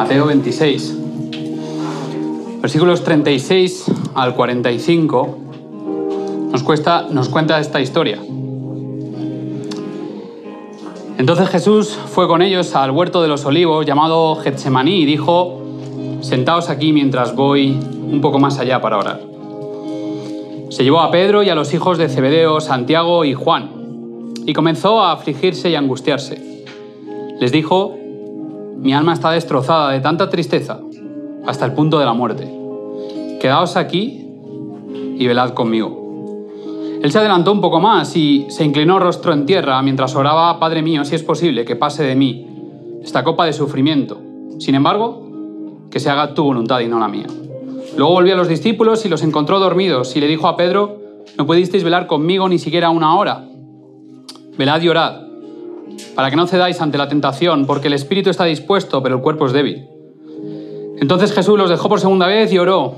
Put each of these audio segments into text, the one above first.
Mateo 26, versículos 36 al 45, nos, cuesta, nos cuenta esta historia. Entonces Jesús fue con ellos al huerto de los olivos llamado Getsemaní y dijo, sentaos aquí mientras voy un poco más allá para orar. Se llevó a Pedro y a los hijos de Zebedeo, Santiago y Juan, y comenzó a afligirse y angustiarse. Les dijo, mi alma está destrozada de tanta tristeza hasta el punto de la muerte. Quedaos aquí y velad conmigo. Él se adelantó un poco más y se inclinó rostro en tierra mientras oraba, Padre mío, si es posible que pase de mí esta copa de sufrimiento. Sin embargo, que se haga tu voluntad y no la mía. Luego volvió a los discípulos y los encontró dormidos y le dijo a Pedro, no pudisteis velar conmigo ni siquiera una hora. Velad y orad, para que no cedáis ante la tentación, porque el espíritu está dispuesto, pero el cuerpo es débil. Entonces Jesús los dejó por segunda vez y oró,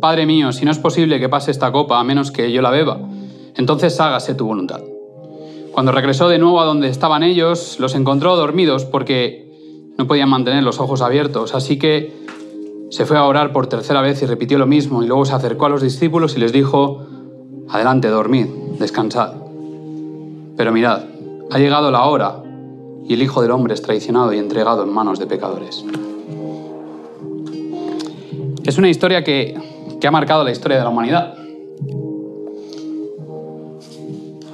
Padre mío, si no es posible que pase esta copa a menos que yo la beba, entonces hágase tu voluntad. Cuando regresó de nuevo a donde estaban ellos, los encontró dormidos porque no podían mantener los ojos abiertos, así que se fue a orar por tercera vez y repitió lo mismo, y luego se acercó a los discípulos y les dijo, Adelante, dormid, descansad. Pero mirad, ha llegado la hora y el Hijo del Hombre es traicionado y entregado en manos de pecadores. Es una historia que, que ha marcado la historia de la humanidad.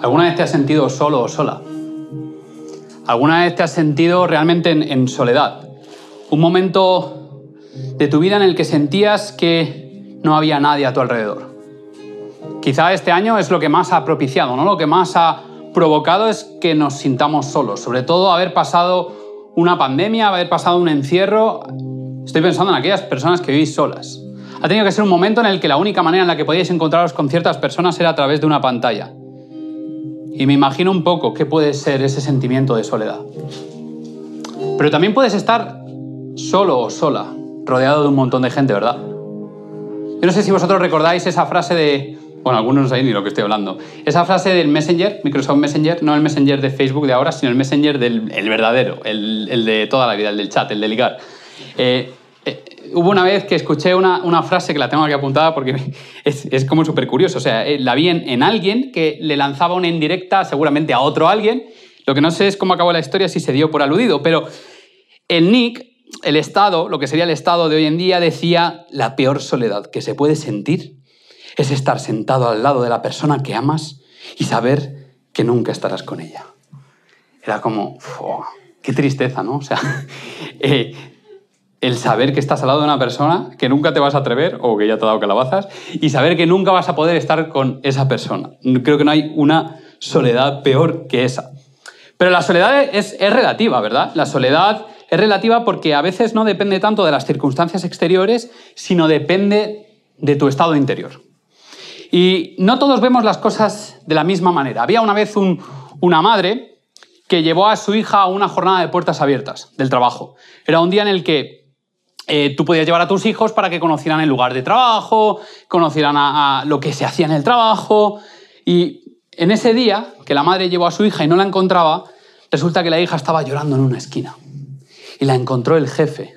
¿Alguna vez te has sentido solo o sola? ¿Alguna vez te has sentido realmente en, soledad? Un momento de tu vida en el que sentías que no había nadie a tu alrededor. Quizá este año es lo que más ha propiciado, ¿no? Lo que más ha provocado es que nos sintamos solos, sobre todo haber pasado una pandemia, haber pasado un encierro. Estoy pensando en aquellas personas que vivís solas. Ha tenido que ser un momento en el que la única manera en la que podíais encontraros con ciertas personas era a través de una pantalla. Y me imagino un poco qué puede ser ese sentimiento de soledad. Pero también puedes estar solo o sola, rodeado de un montón de gente, ¿verdad? Yo no sé si vosotros recordáis esa frase de... Bueno, algunos no sabéis ni lo que estoy hablando. Esa frase del Messenger, Microsoft Messenger, no el Messenger de Facebook de ahora, sino el Messenger del el verdadero, el, el, de toda la vida, el del chat, el de ligar. Eh, eh, hubo una vez que escuché una, una, frase que la tengo aquí apuntada porque es, es como súper curioso. O sea, eh, la vi en, en, alguien que le lanzaba una indirecta seguramente a otro alguien. Lo que no sé es cómo acabó la historia, si se dio por aludido, pero el Nick, el Estado, lo que sería el Estado de hoy en día, decía la peor soledad que se puede sentir es estar sentado al lado de la persona que amas y saber que nunca estarás con ella. Era como, qué tristeza, ¿no? O sea, eh, el saber que estás al lado de una persona que nunca te vas a atrever o que ya te ha dado calabazas y saber que nunca vas a poder estar con esa persona. Creo que no hay una soledad peor que esa. Pero la soledad es relativa, ¿verdad? La soledad es relativa porque a veces no depende tanto de las circunstancias exteriores, sino depende de tu estado interior. Y no todos vemos las cosas de la misma manera. Había una vez un, una madre que llevó a su hija a una jornada de puertas abiertas del trabajo. Era un día en el que eh, tú podías llevar a tus hijos para que conocieran el lugar de trabajo, conocieran lo que se hacía en el trabajo. Y en ese día, que la madre llevó a su hija y no la encontraba, resulta que la hija estaba llorando en una esquina. Y la encontró el jefe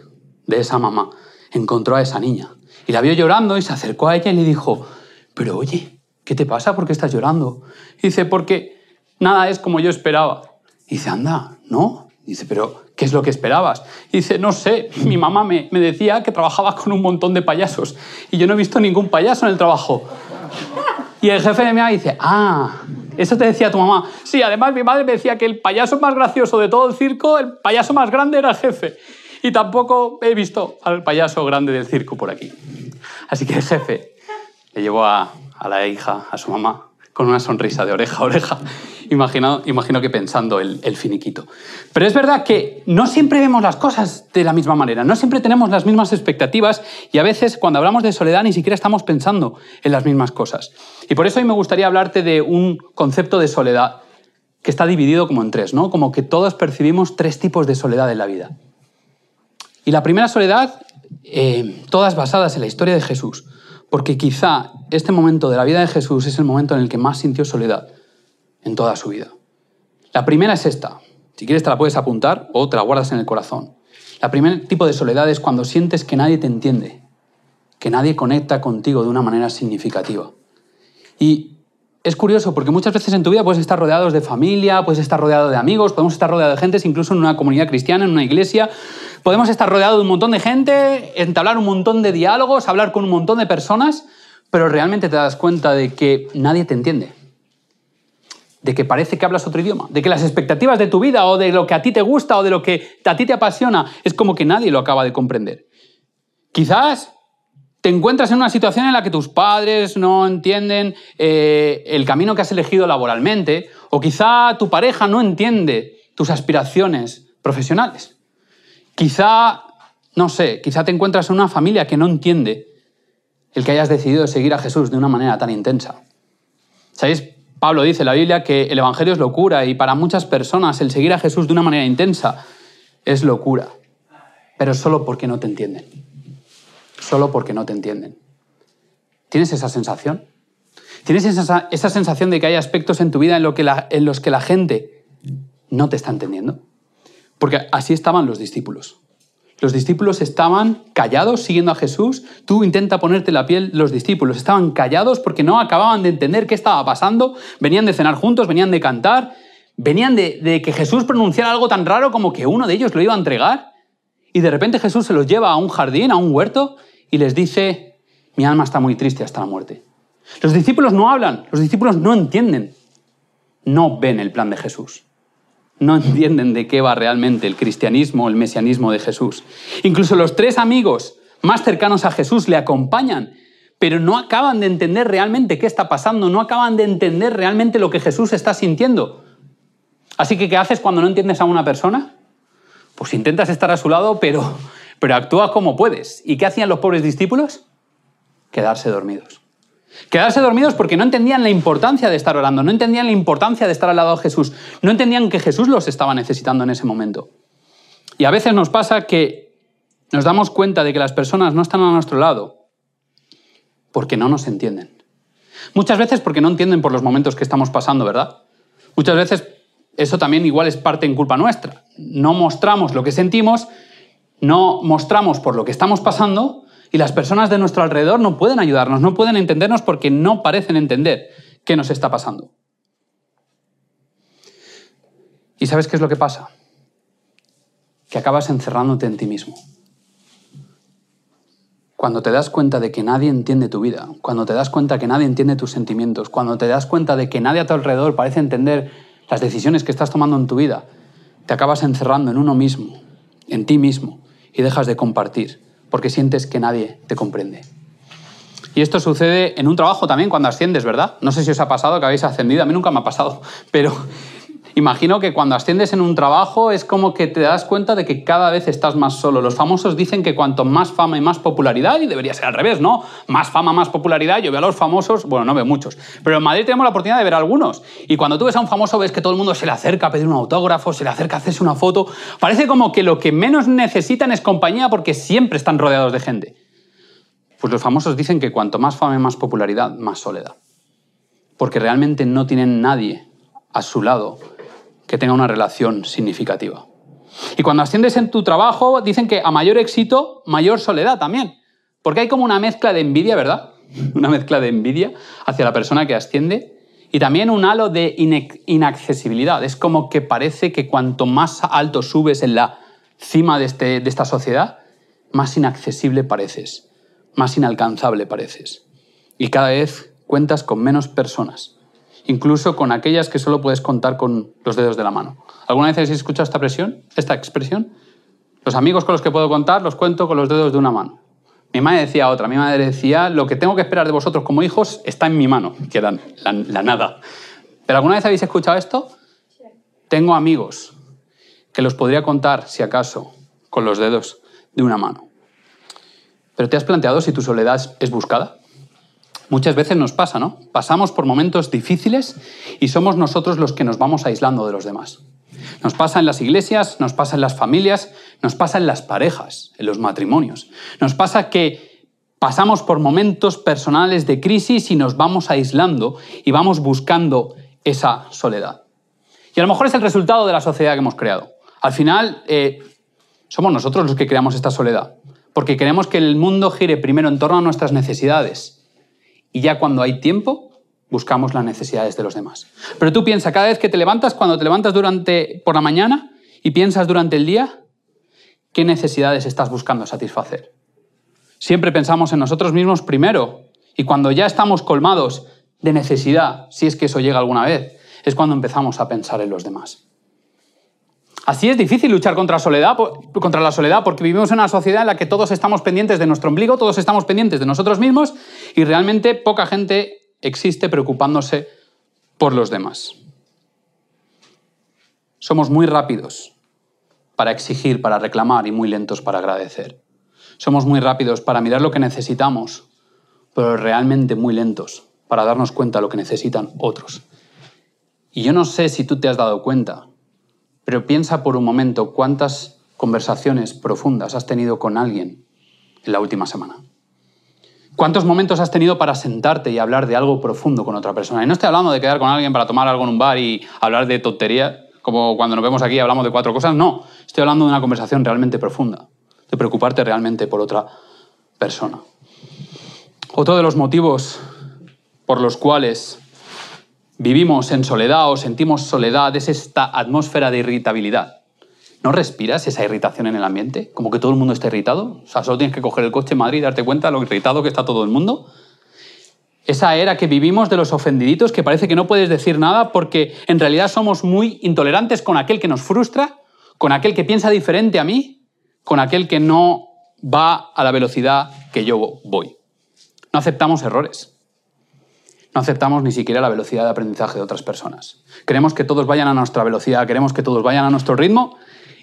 de esa mamá. Encontró a esa niña. Y la vio llorando y se acercó a ella y le dijo, pero oye, ¿qué te pasa? ¿Por qué estás llorando? Y dice, porque nada es como yo esperaba. Y dice, anda, ¿no? dice, pero ¿qué es lo que esperabas? Y dice, no sé, mi mamá me, decía que trabajaba con un montón de payasos y yo no he visto ningún payaso en el trabajo. Y el jefe de mi mamá dice, ah, eso te decía tu mamá. Sí, además mi madre me decía que el payaso más gracioso de todo el circo, el payaso más grande era el jefe. Y tampoco he visto al payaso grande del circo por aquí. Así que el jefe le llevó a, la hija, a su mamá, con una sonrisa de oreja a oreja imagino, imagino que pensando el, el, finiquito. Pero es verdad que no siempre vemos las cosas de la misma manera, no siempre tenemos las mismas expectativas y a veces cuando hablamos de soledad ni siquiera estamos pensando en las mismas cosas. Y por eso hoy me gustaría hablarte de un concepto de soledad que está dividido como en tres, ¿no? Como que todos percibimos tres tipos de soledad en la vida. Y la primera soledad, eh, todas basadas en la historia de Jesús, porque quizá este momento de la vida de Jesús es el momento en el que más sintió soledad en toda su vida. La primera es esta. Si quieres te la puedes apuntar o te la guardas en el corazón. La primer tipo de soledad es cuando sientes que nadie te entiende, que nadie conecta contigo de una manera significativa. Y es curioso porque muchas veces en tu vida puedes estar rodeados de familia, puedes estar rodeado de amigos, podemos estar rodeados de gente, incluso en una comunidad cristiana, en una iglesia. Podemos estar rodeados de un montón de gente, entablar un montón de diálogos, hablar con un montón de personas, pero realmente te das cuenta de que nadie te entiende. De que parece que hablas otro idioma, de que las expectativas de tu vida o de lo que a ti te gusta o de lo que a ti te apasiona es como que nadie lo acaba de comprender. Quizás te encuentras en una situación en la que tus padres no entienden eh, el camino que has elegido laboralmente, o quizá tu pareja no entiende tus aspiraciones profesionales. Quizá, no sé, quizá te encuentras en una familia que no entiende el que hayas decidido seguir a Jesús de una manera tan intensa. ¿Sabéis? Pablo dice en la Biblia que el Evangelio es locura y para muchas personas el seguir a Jesús de una manera intensa es locura, pero solo porque no te entienden solo porque no te entienden. ¿Tienes esa sensación? ¿Tienes esa, sensación de que hay aspectos en tu vida en, en los que la gente no te está entendiendo? Porque así estaban los discípulos. Los discípulos estaban callados siguiendo a Jesús. Tú intenta ponerte la piel, los discípulos estaban callados porque no acababan de entender qué estaba pasando. Venían de cenar juntos, venían de cantar, venían de, de, que Jesús pronunciara algo tan raro como que uno de ellos lo iba a entregar. Y de repente Jesús se los lleva a un jardín, a un huerto, y les dice, mi alma está muy triste hasta la muerte. Los discípulos no hablan, los discípulos no entienden, no ven el plan de Jesús. No entienden de qué va realmente el cristianismo, el mesianismo de Jesús. Incluso los tres amigos más cercanos a Jesús le acompañan, pero no acaban de entender realmente qué está pasando, no acaban de entender realmente lo que Jesús está sintiendo. Así que, ¿qué haces cuando no entiendes a una persona? Pues intentas estar a su lado, pero pero actúa como puedes. ¿Y qué hacían los pobres discípulos? Quedarse dormidos. Quedarse dormidos porque no entendían la importancia de estar orando, no entendían la importancia de estar al lado de Jesús, no entendían que Jesús los estaba necesitando en ese momento. Y a veces nos pasa que nos damos cuenta de que las personas no están a nuestro lado porque no nos entienden. Muchas veces porque no entienden por los momentos que estamos pasando, ¿verdad? Muchas veces eso también igual es parte en culpa nuestra. No mostramos lo que sentimos no mostramos por lo que estamos pasando y las personas de nuestro alrededor no pueden ayudarnos, no pueden entendernos porque no parecen entender qué nos está pasando. ¿Y sabes qué es lo que pasa? Que acabas encerrándote en ti mismo. Cuando te das cuenta de que nadie entiende tu vida, cuando te das cuenta que nadie entiende tus sentimientos, cuando te das cuenta de que nadie a tu alrededor parece entender las decisiones que estás tomando en tu vida, te acabas encerrando en uno mismo, en ti mismo, y dejas de compartir porque sientes que nadie te comprende. Y esto sucede en un trabajo también cuando asciendes, ¿verdad? No sé si os ha pasado que habéis ascendido, a mí nunca me ha pasado, pero Imagino que cuando asciendes en un trabajo es como que te das cuenta de que cada vez estás más solo. Los famosos dicen que cuanto más fama y más popularidad, y debería ser al revés, ¿no? Más fama, más popularidad. Yo veo a los famosos, bueno, no veo muchos, pero en Madrid tenemos la oportunidad de ver algunos. Y cuando tú ves a un famoso ves que todo el mundo se le acerca a pedir un autógrafo, se le acerca a hacerse una foto. Parece como que lo que menos necesitan es compañía porque siempre están rodeados de gente. Pues los famosos dicen que cuanto más fama y más popularidad, más soledad. Porque realmente no tienen nadie a su lado que tenga una relación significativa. Y cuando asciendes en tu trabajo, dicen que a mayor éxito, mayor soledad también. Porque hay como una mezcla de envidia, ¿verdad? Una mezcla de envidia hacia la persona que asciende y también un halo de inaccesibilidad. Es como que parece que cuanto más alto subes en la cima de, este, de esta sociedad, más inaccesible pareces, más inalcanzable pareces. Y cada vez cuentas con menos personas incluso con aquellas que solo puedes contar con los dedos de la mano. ¿Alguna vez habéis escuchado esta, presión, esta expresión? Los amigos con los que puedo contar los cuento con los dedos de una mano. Mi madre decía otra, mi madre decía, lo que tengo que esperar de vosotros como hijos está en mi mano, que era la, la nada. ¿Pero alguna vez habéis escuchado esto? Tengo amigos que los podría contar, si acaso, con los dedos de una mano. ¿Pero te has planteado si tu soledad es buscada? Muchas veces nos pasa, ¿no? Pasamos por momentos difíciles y somos nosotros los que nos vamos aislando de los demás. Nos pasa en las iglesias, nos pasa en las familias, nos pasa en las parejas, en los matrimonios. Nos pasa que pasamos por momentos personales de crisis y nos vamos aislando y vamos buscando esa soledad. Y a lo mejor es el resultado de la sociedad que hemos creado. Al final, eh, Somos nosotros los que creamos esta soledad, porque queremos que el mundo gire primero en torno a nuestras necesidades y ya cuando hay tiempo buscamos las necesidades de los demás. Pero tú piensa, cada vez que te levantas, cuando te levantas durante por la mañana y piensas durante el día, ¿qué necesidades estás buscando satisfacer? Siempre pensamos en nosotros mismos primero y cuando ya estamos colmados de necesidad, si es que eso llega alguna vez, es cuando empezamos a pensar en los demás. Así es difícil luchar contra, soledad, contra la soledad porque vivimos en una sociedad en la que todos estamos pendientes de nuestro ombligo, todos estamos pendientes de nosotros mismos y realmente poca gente existe preocupándose por los demás. Somos muy rápidos para exigir, para reclamar y muy lentos para agradecer. Somos muy rápidos para mirar lo que necesitamos, pero realmente muy lentos para darnos cuenta de lo que necesitan otros. Y yo no sé si tú te has dado cuenta, pero piensa por un momento cuántas conversaciones profundas has tenido con alguien en la última semana. ¿Cuántos momentos has tenido para sentarte y hablar de algo profundo con otra persona? Y no estoy hablando de quedar con alguien para tomar algo en un bar y hablar de tontería, como cuando nos vemos aquí y hablamos de cuatro cosas. No, estoy hablando de una conversación realmente profunda, de preocuparte realmente por otra persona. Otro de los motivos por los cuales vivimos en soledad o sentimos soledad es esta atmósfera de irritabilidad. ¿No respiras esa irritación en el ambiente? Como que todo el mundo está irritado. O sea, solo tienes que coger el coche en Madrid y darte cuenta de lo irritado que está todo el mundo. Esa era que vivimos de los ofendiditos, que parece que no puedes decir nada porque en realidad somos muy intolerantes con aquel que nos frustra, con aquel que piensa diferente a mí, con aquel que no va a la velocidad que yo voy. No aceptamos errores. No aceptamos ni siquiera la velocidad de aprendizaje de otras personas. Queremos que todos vayan a nuestra velocidad, queremos que todos vayan a nuestro ritmo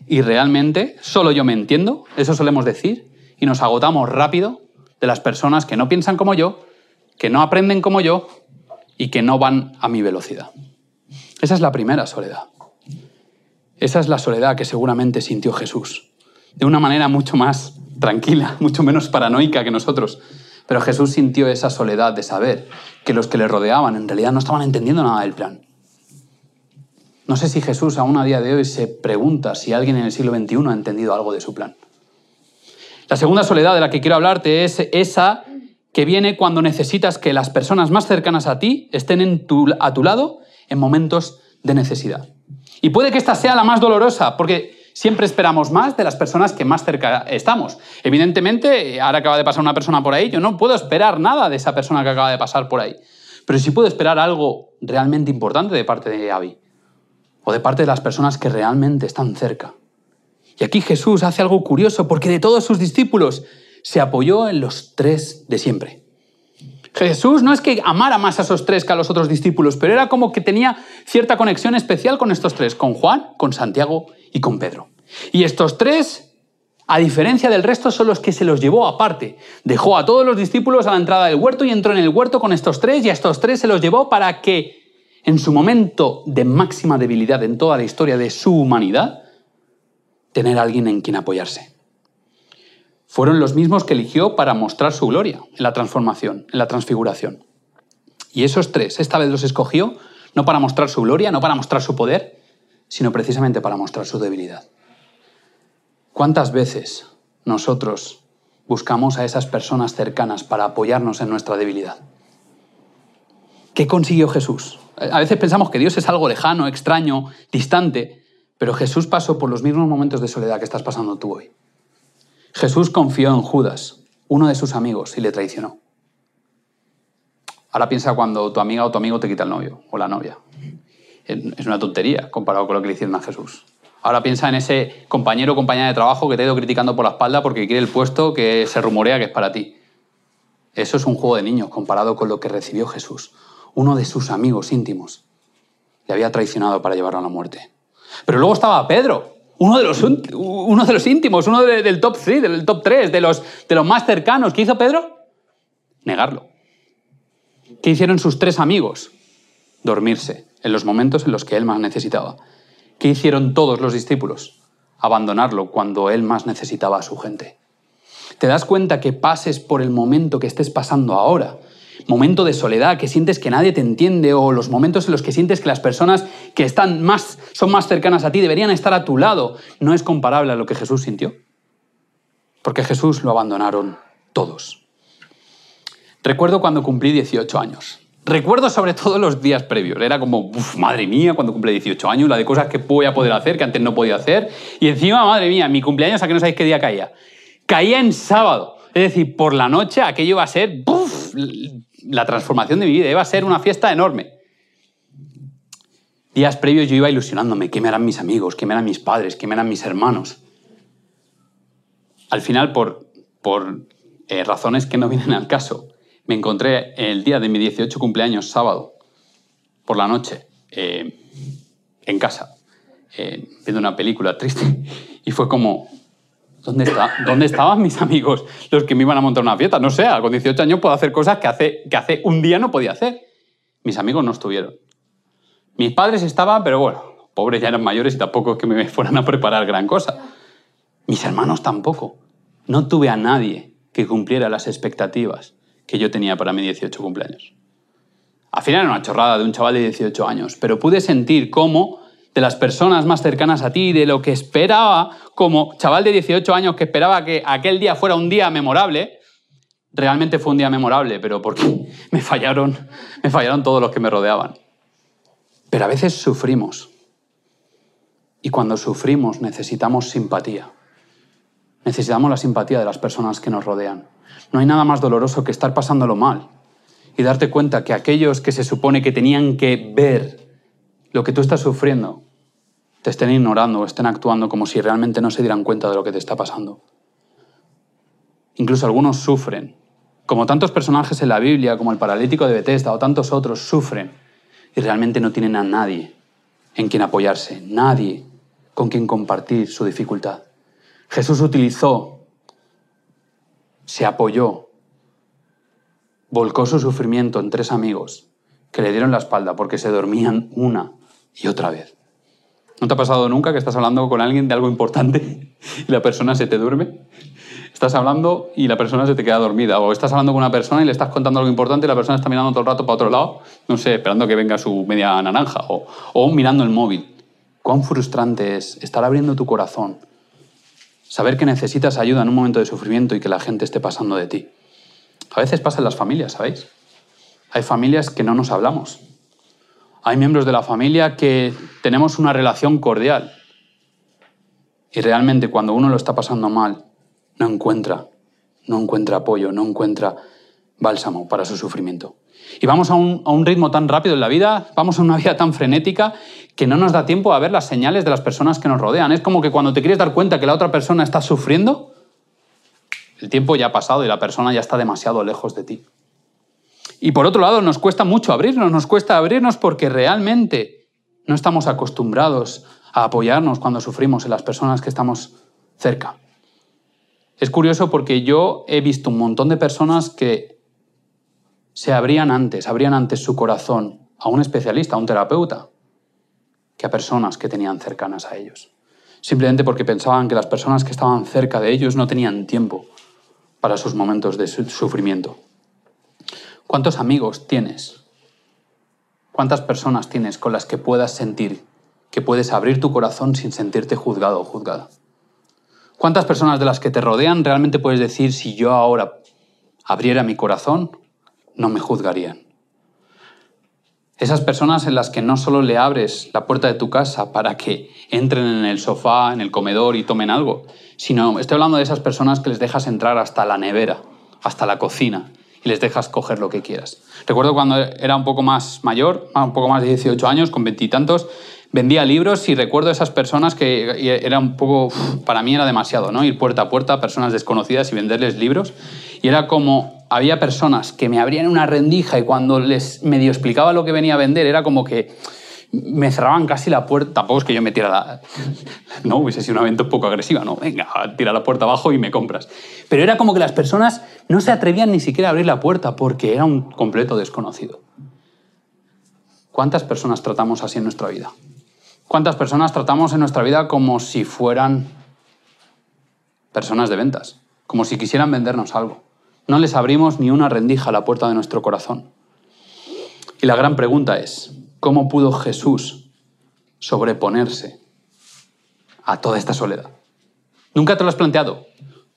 y realmente solo yo me entiendo, eso solemos decir, y nos agotamos rápido de las personas que no piensan como yo, que no aprenden como yo y que no van a mi velocidad. Esa es la primera soledad. Esa es la soledad que seguramente sintió Jesús, de una manera mucho más tranquila, mucho menos paranoica que nosotros. Pero Jesús sintió esa soledad de saber que los que le rodeaban en realidad no estaban entendiendo nada del plan. No sé si Jesús aún a día de hoy se pregunta si alguien en el siglo XXI ha entendido algo de su plan. La segunda soledad de la que quiero hablarte es esa que viene cuando necesitas que las personas más cercanas a ti estén a tu lado en momentos de necesidad. Y puede que esta sea la más dolorosa, porque siempre esperamos más de las personas que más cerca estamos. Evidentemente, ahora acaba de pasar una persona por ahí, yo no puedo esperar nada de esa persona que acaba de pasar por ahí. Pero sí puedo esperar algo realmente importante de parte de Abby, o de parte de las personas que realmente están cerca. Y aquí Jesús hace algo curioso, porque de todos sus discípulos se apoyó en los tres de siempre. Jesús no es que amara más a esos tres que a los otros discípulos, pero era como que tenía cierta conexión especial con estos tres, con Juan, con Santiago y con Pedro. Y estos tres, a diferencia del resto, son los que se los llevó aparte. Dejó a todos los discípulos a la entrada del huerto y entró en el huerto con estos tres y a estos tres se los llevó para que, en su momento de máxima debilidad en toda la historia de su humanidad, tener alguien en quien apoyarse. Fueron los mismos que eligió para mostrar su gloria en la transformación, en la transfiguración. Y esos tres, esta vez los escogió no para mostrar su gloria, no para mostrar su poder, sino precisamente para mostrar su debilidad. ¿Cuántas veces nosotros buscamos a esas personas cercanas para apoyarnos en nuestra debilidad? ¿Qué consiguió Jesús? A veces pensamos que Dios es algo lejano, extraño, distante, pero Jesús pasó por los mismos momentos de soledad que estás pasando tú hoy. Jesús confió en Judas, uno de sus amigos, y le traicionó. Ahora piensa cuando tu amiga o tu amigo te quita el novio o la novia. Es una tontería comparado con lo que le hicieron a Jesús. Ahora piensa en ese compañero o compañera de trabajo que te ha ido criticando por la espalda porque quiere el puesto que se rumorea que es para ti. Eso es un juego de niños comparado con lo que recibió Jesús. Uno de sus amigos íntimos le había traicionado para llevarlo a la muerte. Pero luego estaba Pedro, uno de los, uno de los íntimos, uno del top 3, del top 3, de los, de los más cercanos. ¿Qué hizo Pedro? Negarlo. ¿Qué hicieron sus tres amigos? Dormirse en los momentos en los que él más necesitaba. ¿Qué hicieron todos los discípulos? Abandonarlo cuando él más necesitaba a su gente. ¿Te das cuenta que pases por el momento que estés pasando ahora? Momento de soledad, que sientes que nadie te entiende, o los momentos en los que sientes que las personas que están más, son más cercanas a ti deberían estar a tu lado, no es comparable a lo que Jesús sintió. Porque Jesús lo abandonaron todos. Recuerdo cuando cumplí 18 años. Recuerdo sobre todo los días previos. Era como, madre mía, cuando cumplí 18 años, la de cosas que voy a poder hacer, que antes no podía hacer. Y encima, madre mía, mi cumpleaños, a que no sabéis qué día caía. Caía en sábado. Es decir, por la noche aquello iba a ser, la transformación de mi vida, iba a ser una fiesta enorme. Días previos yo iba ilusionándome, ¿qué me harán mis amigos? ¿Qué me harán mis padres? ¿Qué me harán mis hermanos? Al final, por, por eh, razones que no vienen al caso, me encontré el día de mi 18 cumpleaños, sábado, por la noche, eh, en casa, eh, viendo una película triste. Y fue como, ¿dónde, está, ¿dónde estaban mis amigos, los que me iban a montar una fiesta? No sé, con 18 años puedo hacer cosas que hace, que hace un día no podía hacer. Mis amigos no estuvieron. Mis padres estaban, pero bueno, pobres ya eran mayores y tampoco es que me fueran a preparar gran cosa. Mis hermanos tampoco. No tuve a nadie que cumpliera las expectativas que yo tenía para mi 18 cumpleaños. Al final era una chorrada de un chaval de 18 años, pero pude sentir cómo de las personas más cercanas a ti, de lo que esperaba como chaval de 18 años que esperaba que aquel día fuera un día memorable, realmente fue un día memorable, pero porque me fallaron, me fallaron todos los que me rodeaban. Pero a veces sufrimos. Y cuando sufrimos necesitamos simpatía. Necesitamos la simpatía de las personas que nos rodean. No hay nada más doloroso que estar pasándolo mal y darte cuenta que aquellos que se supone que tenían que ver lo que tú estás sufriendo, te estén ignorando o estén actuando como si realmente no se dieran cuenta de lo que te está pasando. Incluso algunos sufren, como tantos personajes en la Biblia, como el paralítico de Bethesda o tantos otros, sufren y realmente no tienen a nadie en quien apoyarse, nadie con quien compartir su dificultad. Jesús utilizó, se apoyó, volcó su sufrimiento en tres amigos que le dieron la espalda porque se dormían una y otra vez. ¿No te ha pasado nunca que estás hablando con alguien de algo importante y la persona se te duerme? Estás hablando y la persona se te queda dormida. O estás hablando con una persona y le estás contando algo importante y la persona está mirando todo el rato para otro lado, no sé, esperando que venga su media naranja o, o mirando el móvil. Cuán frustrante es estar abriendo tu corazón, saber que necesitas ayuda en un momento de sufrimiento y que la gente esté pasando de ti. A veces pasa en las familias, ¿sabéis? Hay familias que no nos hablamos, hay miembros de la familia que tenemos una relación cordial. Y realmente cuando uno lo está pasando mal, no encuentra, no encuentra apoyo, no encuentra bálsamo para su sufrimiento. Y vamos a un, a un, ritmo tan rápido en la vida, vamos a una vida tan frenética que no nos da tiempo a ver las señales de las personas que nos rodean. Es como que cuando te quieres dar cuenta que la otra persona está sufriendo, el tiempo ya ha pasado y la persona ya está demasiado lejos de ti. Y por otro lado, nos cuesta mucho abrirnos, nos cuesta abrirnos porque realmente no estamos acostumbrados a apoyarnos cuando sufrimos en las personas que estamos cerca. Es curioso porque yo he visto un montón de personas que se abrían antes, abrían antes su corazón a un especialista, a un terapeuta, que a personas que tenían cercanas a ellos. Simplemente porque pensaban que las personas que estaban cerca de ellos no tenían tiempo para sus momentos de sufrimiento. ¿Cuántos amigos tienes? ¿Cuántas personas tienes con las que puedas sentir que puedes abrir tu corazón sin sentirte juzgado o juzgada? ¿Cuántas personas de las que te rodean realmente puedes decir si yo ahora abriera mi corazón, no me juzgarían? Esas personas en las que no solo le abres la puerta de tu casa para que entren en el sofá, en el comedor y tomen algo, sino estoy hablando de esas personas que les dejas entrar hasta la nevera, hasta la cocina, y les dejas coger lo que quieras. Recuerdo cuando era un poco más mayor, un poco más de 18 años, con veintitantos, vendía libros y recuerdo esas personas que era un poco, para mí era demasiado, ¿no? Ir puerta a puerta a personas desconocidas y venderles libros. Y era como, había personas que me abrían una rendija y cuando les medio explicaba lo que venía a vender, era como que me cerraban casi la puerta. Tampoco es que yo me tirara la. No, hubiese sido un evento un poco agresivo, no, venga, tira la puerta abajo y me compras. Pero era como que las personas no se atrevían ni siquiera a abrir la puerta porque era un completo desconocido. ¿Cuántas personas tratamos así en nuestra vida? ¿Cuántas personas tratamos en nuestra vida como si fueran personas de ventas? Como si quisieran vendernos algo. no les abrimos ni una rendija a la puerta de nuestro corazón. Y la gran pregunta es, ¿cómo pudo Jesús sobreponerse a toda esta soledad? ¿Nunca te lo has planteado?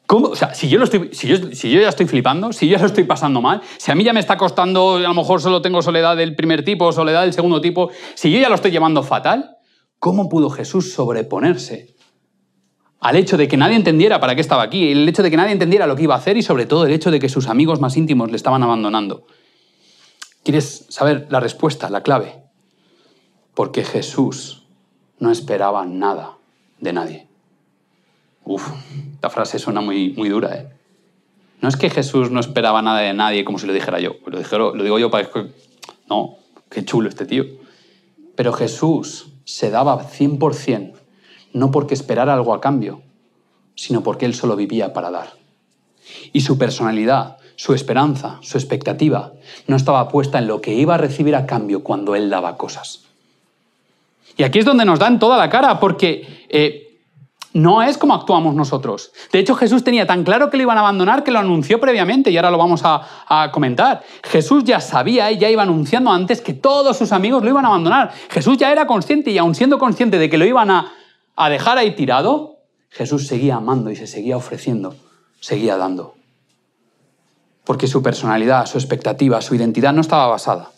¿Cómo? O sea, si yo, lo estoy, si, yo, si yo ya estoy flipando, si yo ya lo estoy pasando mal, si a mí ya me está costando, a lo mejor solo tengo soledad del primer tipo, soledad del segundo tipo, si yo ya lo estoy llevando fatal, ¿cómo pudo Jesús sobreponerse al hecho de que nadie entendiera para qué estaba aquí, el hecho de que nadie entendiera lo que iba a hacer y sobre todo el hecho de que sus amigos más íntimos le estaban abandonando? ¿Quieres saber la respuesta, la clave? Porque Jesús no esperaba nada de nadie. Uf, esta frase suena muy, muy dura, ¿eh? No es que Jesús no esperaba nada de nadie como si lo dijera yo. Lo, lo digo yo para que... No, qué chulo este tío. Pero Jesús se daba 100%, no porque esperara algo a cambio, sino porque él solo vivía para dar. Y su personalidad, su esperanza, su expectativa, no estaba puesta en lo que iba a recibir a cambio cuando él daba cosas. Y aquí es donde nos dan toda la cara, porque eh, no es como actuamos nosotros. De hecho, Jesús tenía tan claro que lo iban a abandonar que lo anunció previamente y ahora lo vamos a, comentar. Jesús ya sabía y ya iba anunciando antes que todos sus amigos lo iban a abandonar. Jesús ya era consciente y aun siendo consciente de que lo iban a, a dejar ahí tirado, Jesús seguía amando y se seguía ofreciendo, seguía dando. Porque su personalidad, su expectativa, su identidad no estaba basada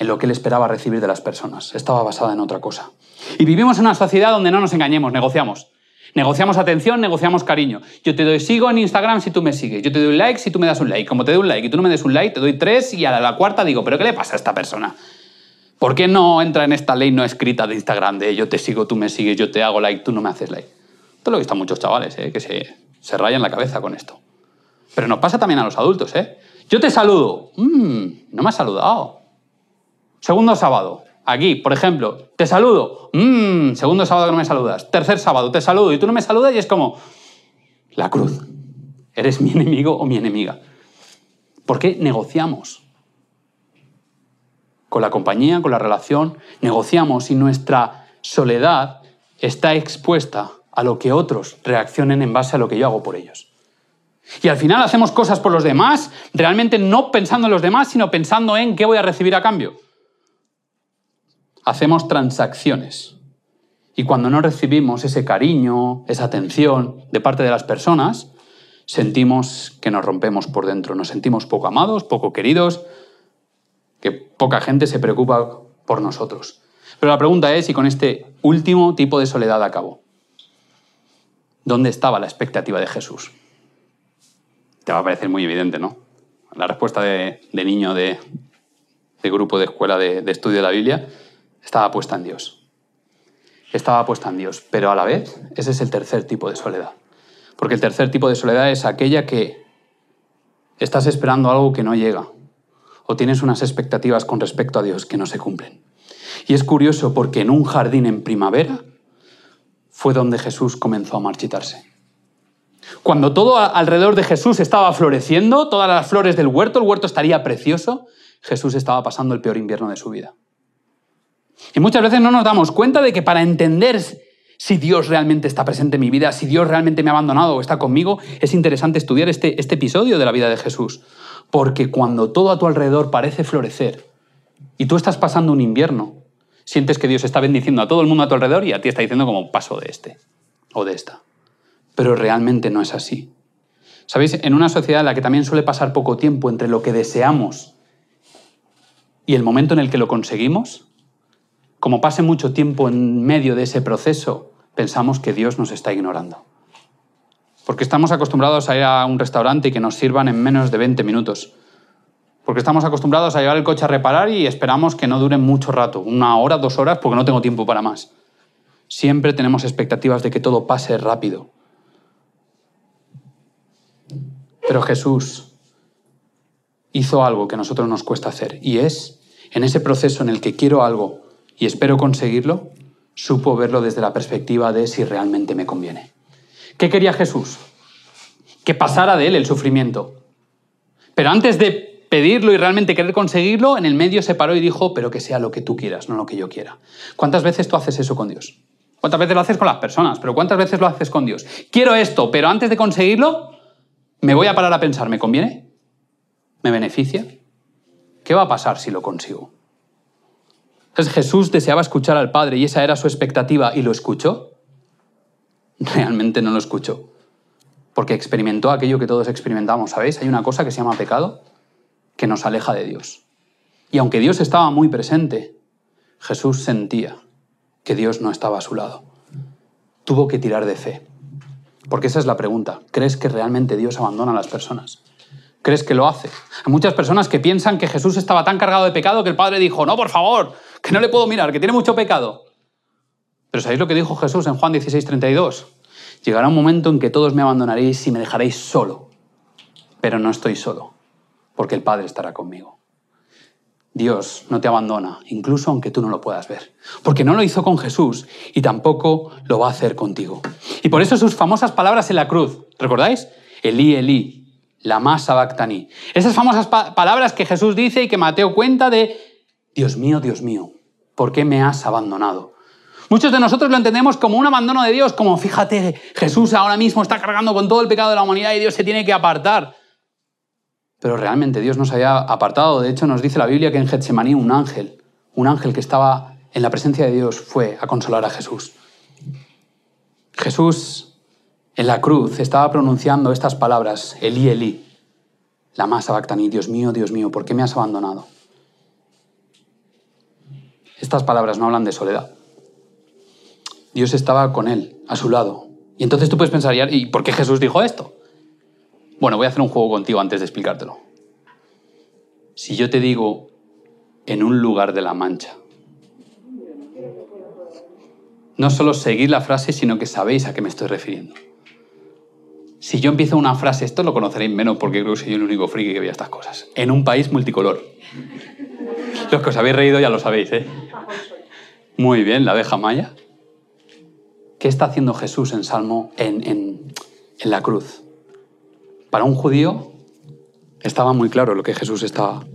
en lo que él esperaba recibir de las personas, estaba basada en otra cosa. Y vivimos en una sociedad donde no nos engañemos, negociamos. Negociamos atención, negociamos cariño. Yo te doy sigo en Instagram si tú me sigues. Yo te doy un like si tú me das un like. Como te doy un like y tú no me des un like, te doy tres y a la cuarta digo, ¿pero qué le pasa a esta persona? ¿Por qué no entra en esta ley no escrita de Instagram de yo te sigo, tú me sigues, yo te hago like, tú no me haces like? Esto lo he visto a muchos chavales, ¿eh? que se, se rayan la cabeza con esto. Pero nos pasa también a los adultos. ¿eh? Yo te saludo. Mm, no me has saludado. Segundo sábado. Aquí, por ejemplo, te saludo. Mmm, segundo sábado que no me saludas. Tercer sábado, te saludo y tú no me saludas y es como la cruz. Eres mi enemigo o mi enemiga. ¿Por qué negociamos? Con la compañía, con la relación, negociamos y nuestra soledad está expuesta a lo que otros reaccionen en base a lo que yo hago por ellos. Y al final hacemos cosas por los demás, realmente no pensando en los demás, sino pensando en qué voy a recibir a cambio hacemos transacciones. Y cuando no recibimos ese cariño, esa atención de parte de las personas, sentimos que nos rompemos por dentro, nos sentimos poco amados, poco queridos, que poca gente se preocupa por nosotros. Pero la pregunta es, y con este último tipo de soledad acabo, ¿dónde estaba la expectativa de Jesús? Te va a parecer muy evidente, ¿no? La respuesta de, niño de, grupo de escuela de, de estudio de la Biblia estaba puesta en Dios. Estaba puesta en Dios, pero a la vez ese es el tercer tipo de soledad. Porque el tercer tipo de soledad es aquella que estás esperando algo que no llega o tienes unas expectativas con respecto a Dios que no se cumplen. Y es curioso porque en un jardín en primavera fue donde Jesús comenzó a marchitarse. Cuando todo alrededor de Jesús estaba floreciendo, todas las flores del huerto, el huerto estaría precioso, Jesús estaba pasando el peor invierno de su vida. Y muchas veces no nos damos cuenta de que para entender si Dios realmente está presente en mi vida, si Dios realmente me ha abandonado o está conmigo, es interesante estudiar este, este episodio de la vida de Jesús. Porque cuando todo a tu alrededor parece florecer y tú estás pasando un invierno, sientes que Dios está bendiciendo a todo el mundo a tu alrededor y a ti está diciendo como paso de este o de esta. Pero realmente no es así. ¿Sabéis? En una sociedad en la que también suele pasar poco tiempo entre lo que deseamos y el momento en el que lo conseguimos, como pase mucho tiempo en medio de ese proceso, pensamos que Dios nos está ignorando. Porque estamos acostumbrados a ir a un restaurante y que nos sirvan en menos de 20 minutos. Porque estamos acostumbrados a llevar el coche a reparar y esperamos que no dure mucho rato, una hora, dos horas, porque no tengo tiempo para más. Siempre tenemos expectativas de que todo pase rápido. Pero Jesús hizo algo que a nosotros nos cuesta hacer y es, en ese proceso en el que quiero algo y espero conseguirlo, supo verlo desde la perspectiva de si realmente me conviene. ¿Qué quería Jesús? Que pasara de él el sufrimiento. Pero antes de pedirlo y realmente querer conseguirlo, en el medio se paró y dijo, pero que sea lo que tú quieras, no lo que yo quiera. ¿Cuántas veces tú haces eso con Dios? ¿Cuántas veces lo haces con las personas? Pero ¿cuántas veces lo haces con Dios? Quiero esto, pero antes de conseguirlo, Me voy a parar a pensar, ¿me conviene? ¿Me beneficia? ¿Qué va a pasar si lo consigo? Entonces Jesús deseaba escuchar al Padre y esa era su expectativa y lo escuchó. Realmente no lo escuchó, porque experimentó aquello que todos experimentamos, ¿sabéis? Hay una cosa que se llama pecado que nos aleja de Dios. Y aunque Dios estaba muy presente, Jesús sentía que Dios no estaba a su lado. Tuvo que tirar de fe. Porque esa es la pregunta. ¿Crees que realmente Dios abandona a las personas? ¿Crees que lo hace? Hay muchas personas que piensan que Jesús estaba tan cargado de pecado que el Padre dijo, no, por favor, que no le puedo mirar, que tiene mucho pecado. Pero ¿sabéis lo que dijo Jesús en Juan 16, 32? Llegará un momento en que todos me abandonaréis y me dejaréis solo. Pero no estoy solo, porque el Padre estará conmigo. Dios no te abandona, incluso aunque tú no lo puedas ver. Porque no lo hizo con Jesús y tampoco lo va a hacer contigo. Y por eso sus famosas palabras en la cruz, ¿recordáis? Elí, Elí, lama sabactani. Esas famosas pa palabras que Jesús dice y que Mateo cuenta de, Dios mío, Dios mío, ¿por qué me has abandonado? Muchos de nosotros lo entendemos como un abandono de Dios, como fíjate, Jesús ahora mismo está cargando con todo el pecado de la humanidad y Dios se tiene que apartar. Pero realmente Dios nos había apartado. De hecho, nos dice la Biblia que en Getsemaní un ángel, un ángel que estaba en la presencia de Dios, fue a consolar a Jesús. Jesús en la cruz estaba pronunciando estas palabras, Elí, Elí, la más sabactaní, Dios mío, Dios mío, ¿por qué me has abandonado? Estas palabras no hablan de soledad. Dios estaba con él, a su lado. Y entonces tú puedes pensar, ¿y por qué Jesús dijo esto? Bueno, voy a hacer un juego contigo antes de explicártelo. Si yo te digo en un lugar de la mancha, no solo seguir la frase, sino que sabéis a qué me estoy refiriendo. Si yo empiezo una frase, esto lo conoceréis menos porque creo que soy el único friki que veía estas cosas. En un país multicolor. Los que os habéis reído ya lo sabéis, ¿eh? Muy bien, la abeja maya. ¿Qué está haciendo Jesús en Salmo, en, en, en la cruz? Para un judío estaba muy claro lo que Jesús estaba,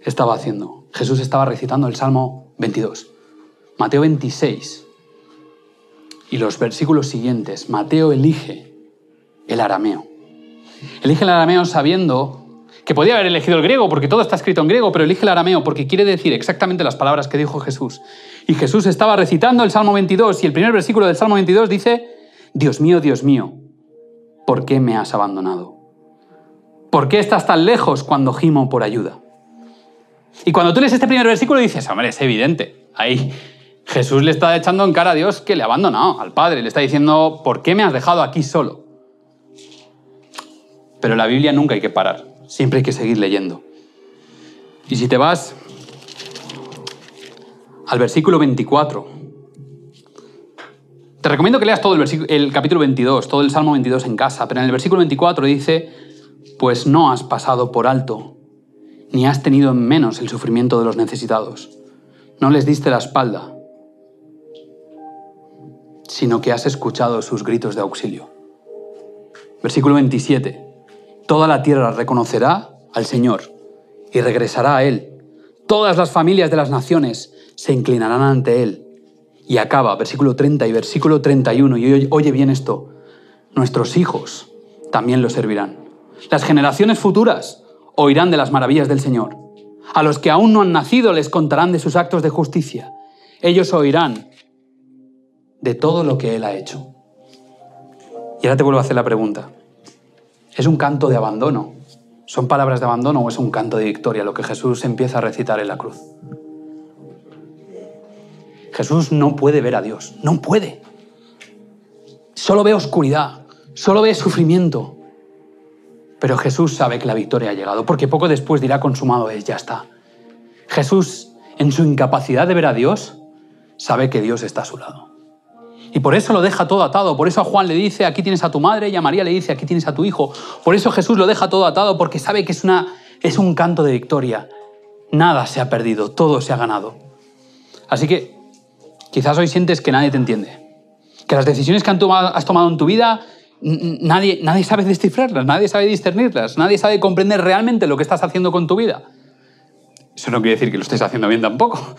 estaba haciendo. Jesús estaba recitando el Salmo 22, Mateo 26 y los versículos siguientes. Mateo elige el arameo. Elige el arameo sabiendo que podía haber elegido el griego porque todo está escrito en griego, pero elige el arameo porque quiere decir exactamente las palabras que dijo Jesús. Y Jesús estaba recitando el Salmo 22 y el primer versículo del Salmo 22 dice, Dios mío, Dios mío, ¿por qué me has abandonado? ¿Por qué estás tan lejos cuando gimo por ayuda? Y cuando tú lees este primer versículo dices, hombre, es evidente. Ahí Jesús le está echando en cara a Dios que le ha abandonado, al Padre. Le está diciendo, ¿por qué me has dejado aquí solo? Pero la Biblia nunca hay que parar. Siempre hay que seguir leyendo. Y si te vas al versículo 24, te recomiendo que leas todo el, el, capítulo 22, todo el Salmo 22 en casa, pero en el versículo 24 dice, pues no has pasado por alto, ni has tenido en menos el sufrimiento de los necesitados. No les diste la espalda, sino que has escuchado sus gritos de auxilio. Versículo 27. Toda la tierra reconocerá al Señor y regresará a Él. Todas las familias de las naciones se inclinarán ante Él y acaba, versículo 30 y versículo 31, y oye bien esto, nuestros hijos también lo servirán. Las generaciones futuras oirán de las maravillas del Señor. A los que aún no han nacido les contarán de sus actos de justicia. Ellos oirán de todo lo que Él ha hecho. Y ahora te vuelvo a hacer la pregunta. ¿Es un canto de abandono? ¿Son palabras de abandono o es un canto de victoria lo que Jesús empieza a recitar en la cruz? Jesús no puede ver a Dios, no puede. Solo ve oscuridad, solo ve sufrimiento. Pero Jesús sabe que la victoria ha llegado, porque poco después dirá consumado es, ya está. Jesús, en su incapacidad de ver a Dios, sabe que Dios está a su lado. Y por eso lo deja todo atado. Por eso a Juan le dice, aquí tienes a tu madre, y a María le dice, aquí tienes a tu hijo. Por eso Jesús lo deja todo atado, porque sabe que es, una, es un canto de victoria. Nada se ha perdido, todo se ha ganado. Así que Quizás hoy sientes que nadie te entiende, que las decisiones que has tomado en tu vida nadie, nadie sabe descifrarlas, nadie sabe discernirlas, nadie sabe comprender realmente lo que estás haciendo con tu vida. Eso no quiere decir que lo estés haciendo bien tampoco.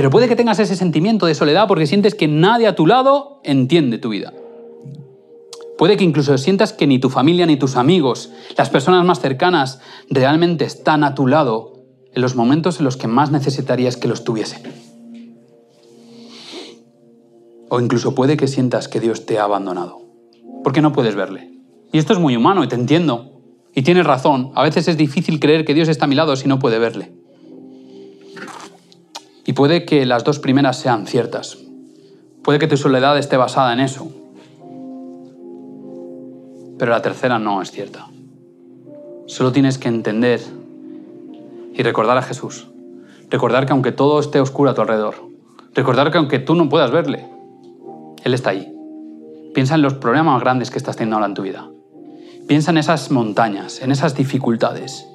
Pero puede que tengas ese sentimiento de soledad porque sientes que nadie a tu lado entiende tu vida. Puede que incluso sientas que ni tu familia ni tus amigos, las personas más cercanas, realmente están a tu lado en los momentos en los que más necesitarías que los tuviesen. O incluso puede que sientas que Dios te ha abandonado, porque no puedes verle. Y esto es muy humano y te entiendo. Y tienes razón, a veces es difícil creer que Dios está a mi lado si no puede verle. Y puede que las dos primeras sean ciertas. Puede que tu soledad esté basada en eso. Pero la tercera no es cierta. Solo tienes que entender y recordar a Jesús. Recordar que aunque todo esté oscuro a tu alrededor, recordar que aunque tú no puedas verle, Él está ahí. Piensa en los problemas más grandes que estás teniendo ahora en tu vida. Piensa en esas montañas, en esas dificultades.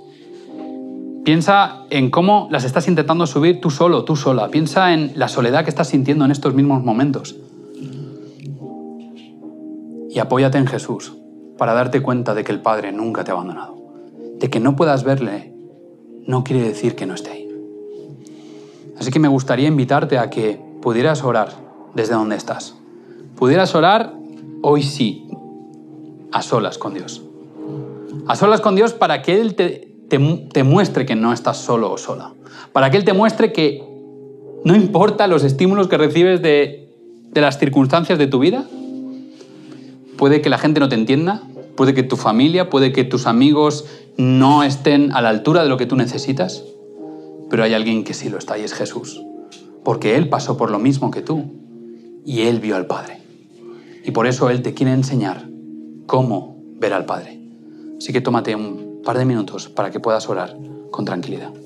Piensa en cómo las estás intentando subir tú solo, tú sola. Piensa en la soledad que estás sintiendo en estos mismos momentos. Y apóyate en Jesús para darte cuenta de que el Padre nunca te ha abandonado. De que no puedas verle no quiere decir que no esté ahí. Así que me gustaría invitarte a que pudieras orar desde donde estás. Pudieras orar hoy sí, a solas con Dios. A solas con Dios para que Él te, muestre que no estás solo o sola. Para que Él te muestre que no importa los estímulos que recibes de, de las circunstancias de tu vida. Puede que la gente no te entienda, puede que tu familia, puede que tus amigos no estén a la altura de lo que tú necesitas, pero hay alguien que sí lo está y es Jesús, porque Él pasó por lo mismo que tú y Él vio al Padre. Y por eso Él te quiere enseñar cómo ver al Padre. Así que tómate un par de minutos para que puedas orar con tranquilidad.